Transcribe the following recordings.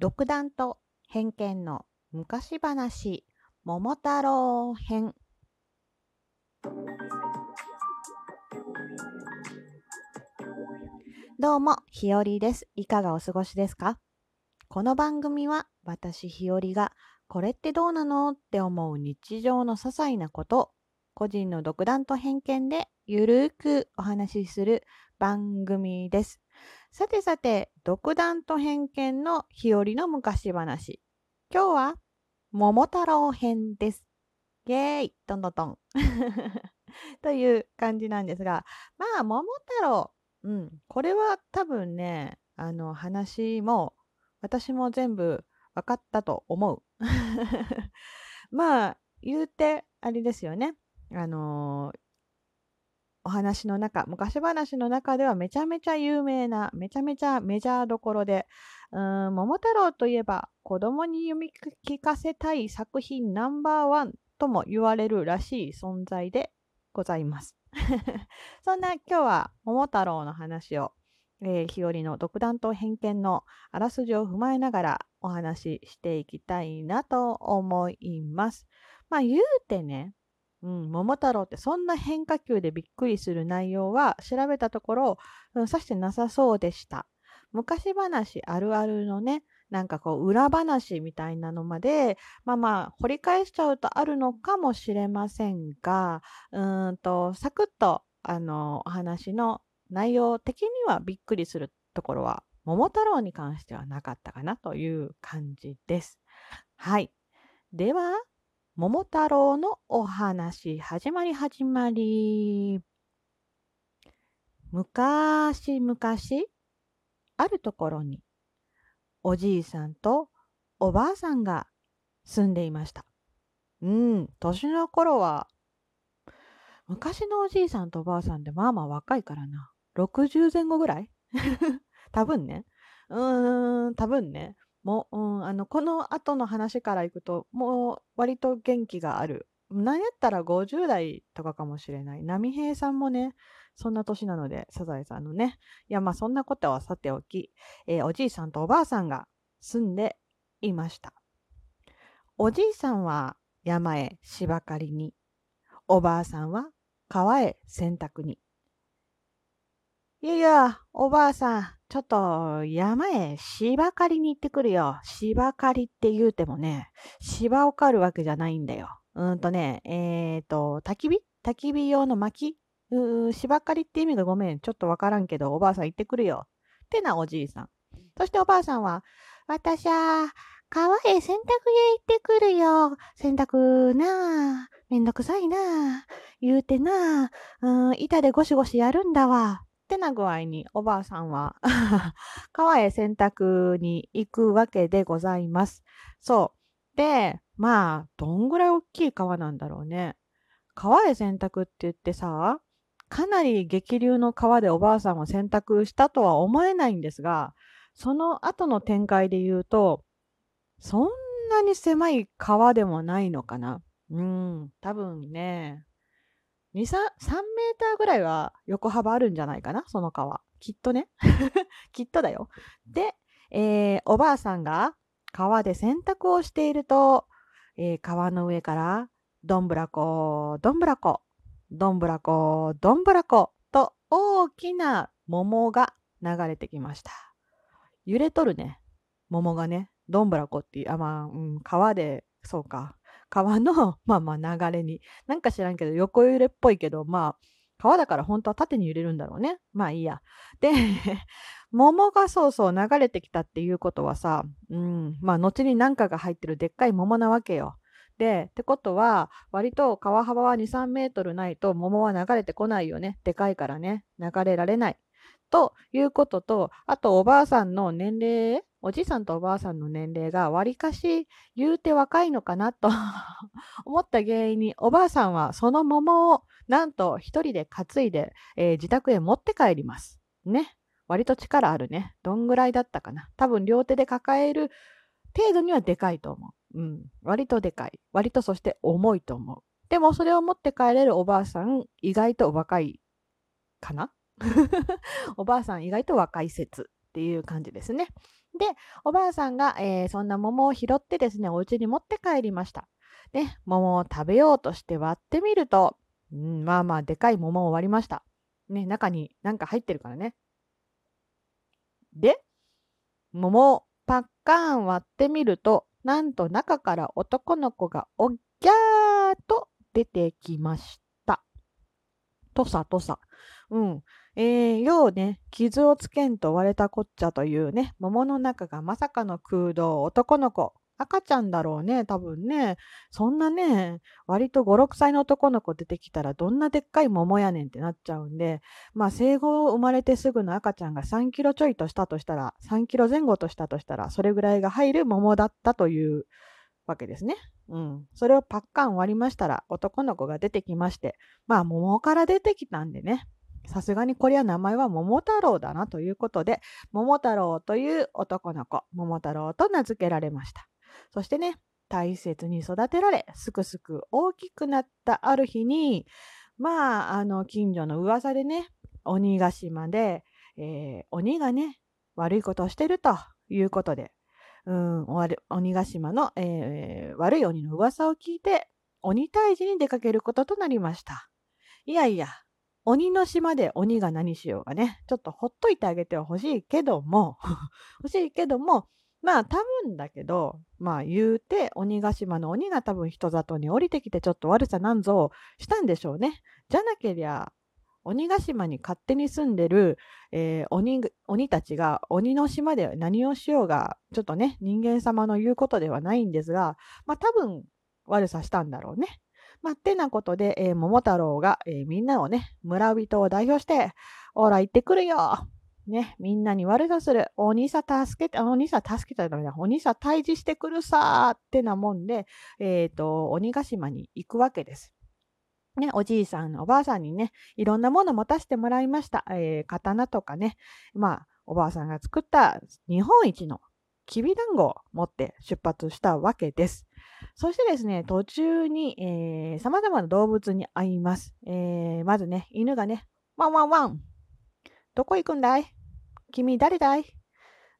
独断と偏見の昔話桃太郎編。どうもひよりです。いかがお過ごしですか？この番組は私ひよりがこれってどうなのって思う日常の些細なこと個人の独断と偏見でゆるーくお話しする番組です。さてさて、独断と偏見の日和の昔話。今日は、桃太郎編です。イェーイトントントン という感じなんですが、まあ、桃太郎、うん、これは多分ね、あの話も、私も全部分かったと思う。まあ、言うて、あれですよね。あのー、お話の中、昔話の中ではめちゃめちゃ有名な、めちゃめちゃメジャーどころで、うん桃太郎といえば子供に読み聞かせたい作品ナンバーワンとも言われるらしい存在でございます。そんな今日は桃太郎の話を、えー、日和の独断と偏見のあらすじを踏まえながらお話ししていきたいなと思います。まあ言うてね、うん、桃太郎ってそんな変化球でびっくりする内容は調べたところ、うん、さしてなさそうでした。昔話あるあるのね、なんかこう裏話みたいなのまで、まあまあ掘り返しちゃうとあるのかもしれませんが、うんと、サクッとあのお話の内容的にはびっくりするところは、桃太郎に関してはなかったかなという感じです。はい。では、桃太郎のお話、始まり始まり。昔々、あるところに、おじいさんとおばあさんが住んでいました。うん、年の頃は、昔のおじいさんとおばあさんってまあまあ若いからな。60前後ぐらい？多分ね。うーん、多分ね。もう、うん、あの、この後の話からいくと、もう割と元気がある。なんやったら50代とかかもしれない。波平さんもね、そんな年なので、サザエさんのね。いや、まあそんなことはさておき、えー、おじいさんとおばあさんが住んでいました。おじいさんは山へ芝刈りに、おばあさんは川へ洗濯に。いやいや、おばあさん、ちょっと山へ芝刈りに行ってくるよ。芝刈りって言うてもね、芝を刈るわけじゃないんだよ。うんとね、えっ、ー、と、焚き火？焚き火用の薪？うー芝刈りって意味がごめん。ちょっとわからんけど、おばあさん行ってくるよ。ってなおじいさん。そしておばあさんは、私は、川へ洗濯へ行ってくるよ。洗濯なあ。めんどくさいなあ。言うてなあ。うん、板でゴシゴシやるんだわ。ってな具合におばあさんは 川へ洗濯に行くわけでございます。そう。で、まあ、どんぐらい大きい川なんだろうね。川へ洗濯って言ってさ、かなり激流の川でおばあさんを洗濯したとは思えないんですが、その後の展開で言うと、そんなに狭い川でもないのかな。うん、多分ね、2、3、3メーターぐらいは横幅あるんじゃないかな、その川。きっとね。きっとだよ。で、えー、おばあさんが川で洗濯をしていると、えー、川の上から、どんぶらこ、どんぶらこ、どんぶらこ、どんぶらこ、と大きな桃が流れてきました。揺れとるね。桃がね、どんぶらこっていう、あ、まあ、うん、川で、そうか。川の、まあまあ流れに、なんか知らんけど、横揺れっぽいけど、まあ、川だから本当は縦に揺れるんだろうね。まあいいや。で、桃がそうそう流れてきたっていうことはさ、うん、まあ後に何かが入ってるでっかい桃なわけよ。で、ってことは、割と川幅は2、3メートルないと桃は流れてこないよね。でかいからね。流れられない。ということと、あとおばあさんの年齢、おじいさんとおばあさんの年齢がわりかし言うて若いのかなと 思った原因に、おばあさんはその桃をなんと一人で担いで、えー、自宅へ持って帰ります。ね。割と力あるね。どんぐらいだったかな。多分両手で抱える程度にはでかいと思う。うん。割とでかい。割とそして重いと思う。でもそれを持って帰れるおばあさん、意外と若いかな おばあさん意外と若い説っていう感じですね。で、おばあさんが、えー、そんな桃を拾ってですね、お家に持って帰りました。で、桃を食べようとして割ってみると、うん、まあまあ、でかい桃を割りました。ね、中になんか入ってるからね。で、桃をパッカーン割ってみると、なんと中から男の子がおっぎゃーと出てきました。とさとさ。うん。えー、ようね、傷をつけんと割れたこっちゃというね、桃の中がまさかの空洞、男の子。赤ちゃんだろうね、多分ね。そんなね、割と5、6歳の男の子出てきたらどんなでっかい桃やねんってなっちゃうんで、まあ生後生まれてすぐの赤ちゃんが3キロちょいとしたとしたら、3キロ前後としたとしたら、それぐらいが入る桃だったというわけですね。うん。それをパッカン割りましたら、男の子が出てきまして、まあ桃から出てきたんでね、さすがにこれは名前は桃太郎だなということで、桃太郎という男の子、桃太郎と名付けられました。そしてね、大切に育てられ、すくすく大きくなったある日に、まあ、あの、近所の噂でね、鬼ヶ島で、えー、鬼がね、悪いことをしてるということで、うん、鬼ヶ島の、えー、悪い鬼の噂を聞いて、鬼退治に出かけることとなりました。いやいや、鬼の島で鬼が何しようがね、ちょっとほっといてあげてほしいけども、欲しいけども、まあ多分だけど、まあ言うて鬼ヶ島の鬼が多分人里に降りてきてちょっと悪さなんぞしたんでしょうね。じゃなけりゃ鬼ヶ島に勝手に住んでる、えー、鬼鬼たちが鬼の島で何をしようがちょっとね人間様の言うことではないんですがまあ多分悪さしたんだろうね。まあ、ってなことで、えー、桃太郎が、えー、みんなをね村人を代表して「おら行ってくるよね、みんなに悪さする。お兄さん助けて、お兄さん助けたらダメだ。お兄さん退治してくるさーってなもんで、えっ、ー、と、鬼ヶ島に行くわけです。ね、おじいさん、おばあさんにね、いろんなもの持たせてもらいました。えー、刀とかね、まあ、おばあさんが作った日本一のきびだんごを持って出発したわけです。そしてですね、途中に、えー、様々な動物に会います。えー、まずね、犬がね、ワンワンワン。どこ行くんだい？君誰だい？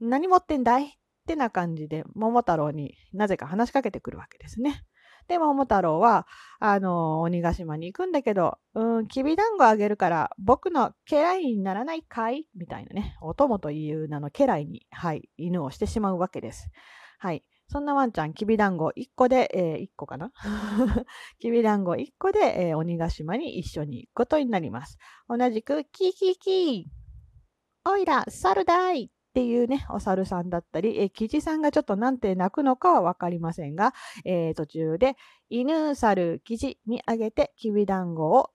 何持ってんだい？ってな感じで桃太郎になぜか話しかけてくるわけですね。で、桃太郎は、あの、鬼ヶ島に行くんだけど、うん、きびだんごあげるから、僕の家来にならないかい？みたいなね、お供という名の家来に、はい、犬をしてしまうわけです。はい。そんなワンちゃん、きびだんご1個で、えー、1個かな？きびだんご1個で、えー、鬼ヶ島に一緒に行くことになります。同じく、キーキーキーおいら、猿だいっていうね、お猿さんだったり、えキジさんがちょっとなんて鳴くのかはわかりませんが、えー、途中で、犬、猿、キジにあげて、きびだんごを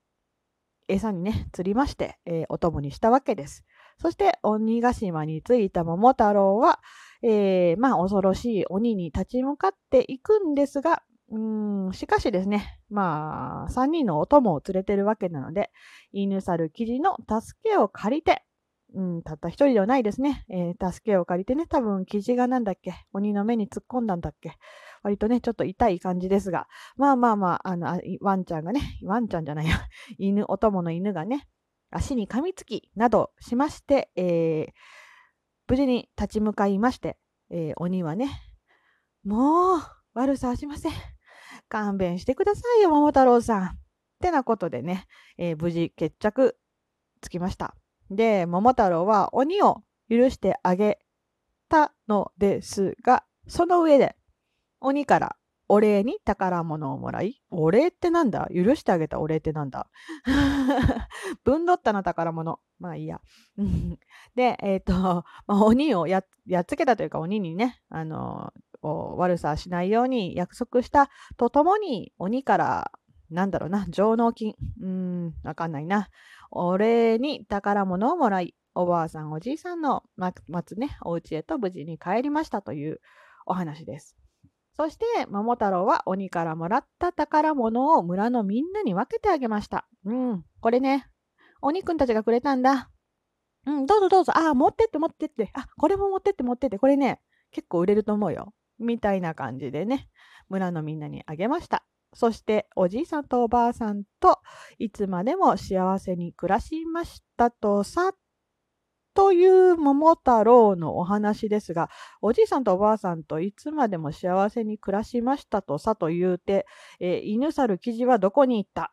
餌にね、釣りまして、えー、お供にしたわけです。そして、鬼ヶ島に着いた桃太郎は、えー、まあ、恐ろしい鬼に立ち向かっていくんですが、うんしかしですね、まあ、3人のお供を連れてるわけなので、犬猿記事の助けを借りて、うん、たった一人ではないですね。えー、助けを借りてね、多分、生地がなんだっけ鬼の目に突っ込んだんだっけ割とね、ちょっと痛い感じですが、まあまあまあ、あの、ワンちゃんがね、ワンちゃんじゃないや、犬、お供の犬がね、足に噛みつきなどしまして、えー、無事に立ち向かいまして、えー、鬼はね、もう、悪さはしません。勘弁してくださいよ、桃太郎さん。ってなことでね、えー、無事決着つきました。で、桃太郎は鬼を許してあげたのですが、その上で鬼からお礼に宝物をもらい、お礼ってなんだ？許してあげたお礼ってなんだ？分取ったな宝物。まあいいや。で、えっ、ー、と、まあ、鬼をやっつけたというか鬼にね、あの悪さしないように約束したとともに鬼からなんだろうな、上納金。うん、わかんないな。お礼に宝物をもらい、おばあさん、おじいさんの待つね、お家へと無事に帰りましたというお話です。そして、桃太郎は鬼からもらった宝物を村のみんなに分けてあげました。うん、これね、お肉たちがくれたんだ。うん、どうぞどうぞ。ああ、持ってって持ってって。あ、これも持ってって持ってって。これね、結構売れると思うよ。みたいな感じでね、村のみんなにあげました。そしておじいさんとおばあさんといつまでも幸せに暮らしましたとさ。という桃太郎のお話ですが、おじいさんとおばあさんといつまでも幸せに暮らしましたとさと言うて、えー、犬猿記事はどこに行った？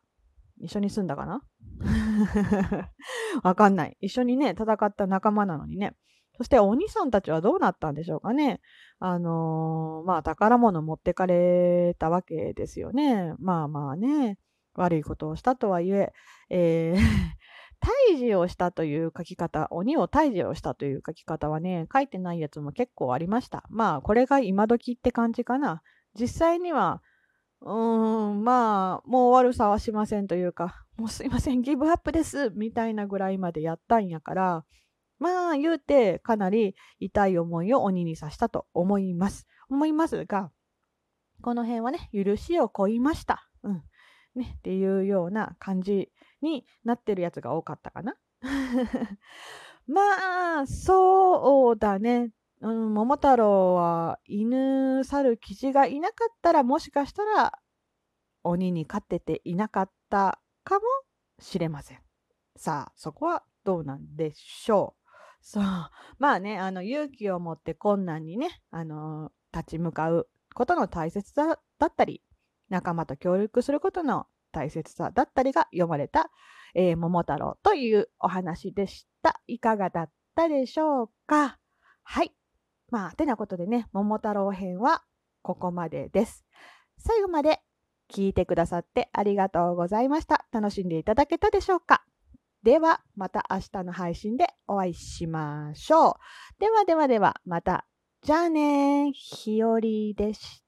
一緒に住んだかな？わかんない。一緒にね、戦った仲間なのにね。そしてお兄さんたちはどうなったんでしょうかね？あのー、まあ宝物持ってかれたわけですよね。まあまあね、悪いことをしたとはいえ、えー退治をしたという書き方、鬼を退治をしたという書き方はね、書いてないやつも結構ありました。まあ、これが今時って感じかな。実際には、うーん、まあ、もう悪さはしませんというか、もうすいません、ギブアップです、みたいなぐらいまでやったんやから、まあ、言うて、かなり痛い思いを鬼にさしたと思います。思いますが、この辺はね、許しをこいました。ね、っていうような感じになってるやつが多かったかな。まあ、そうだね。うん、桃太郎は犬猿騎士がいなかったらもしかしたら鬼に勝てていなかったかもしれません。さあ、そこはどうなんでしょう。そう。まあね、あの、勇気を持って困難にね、あの、立ち向かうことの大切さだったり、仲間と協力することの大切さだったりが読まれた、えー、桃太郎というお話でした。いかがだったでしょうか？はい。まあ、てなことでね、桃太郎編はここまでです。最後まで聞いてくださってありがとうございました。楽しんでいただけたでしょうか？では、また明日の配信でお会いしましょう。ではではでは、また。じゃあねひよりでした。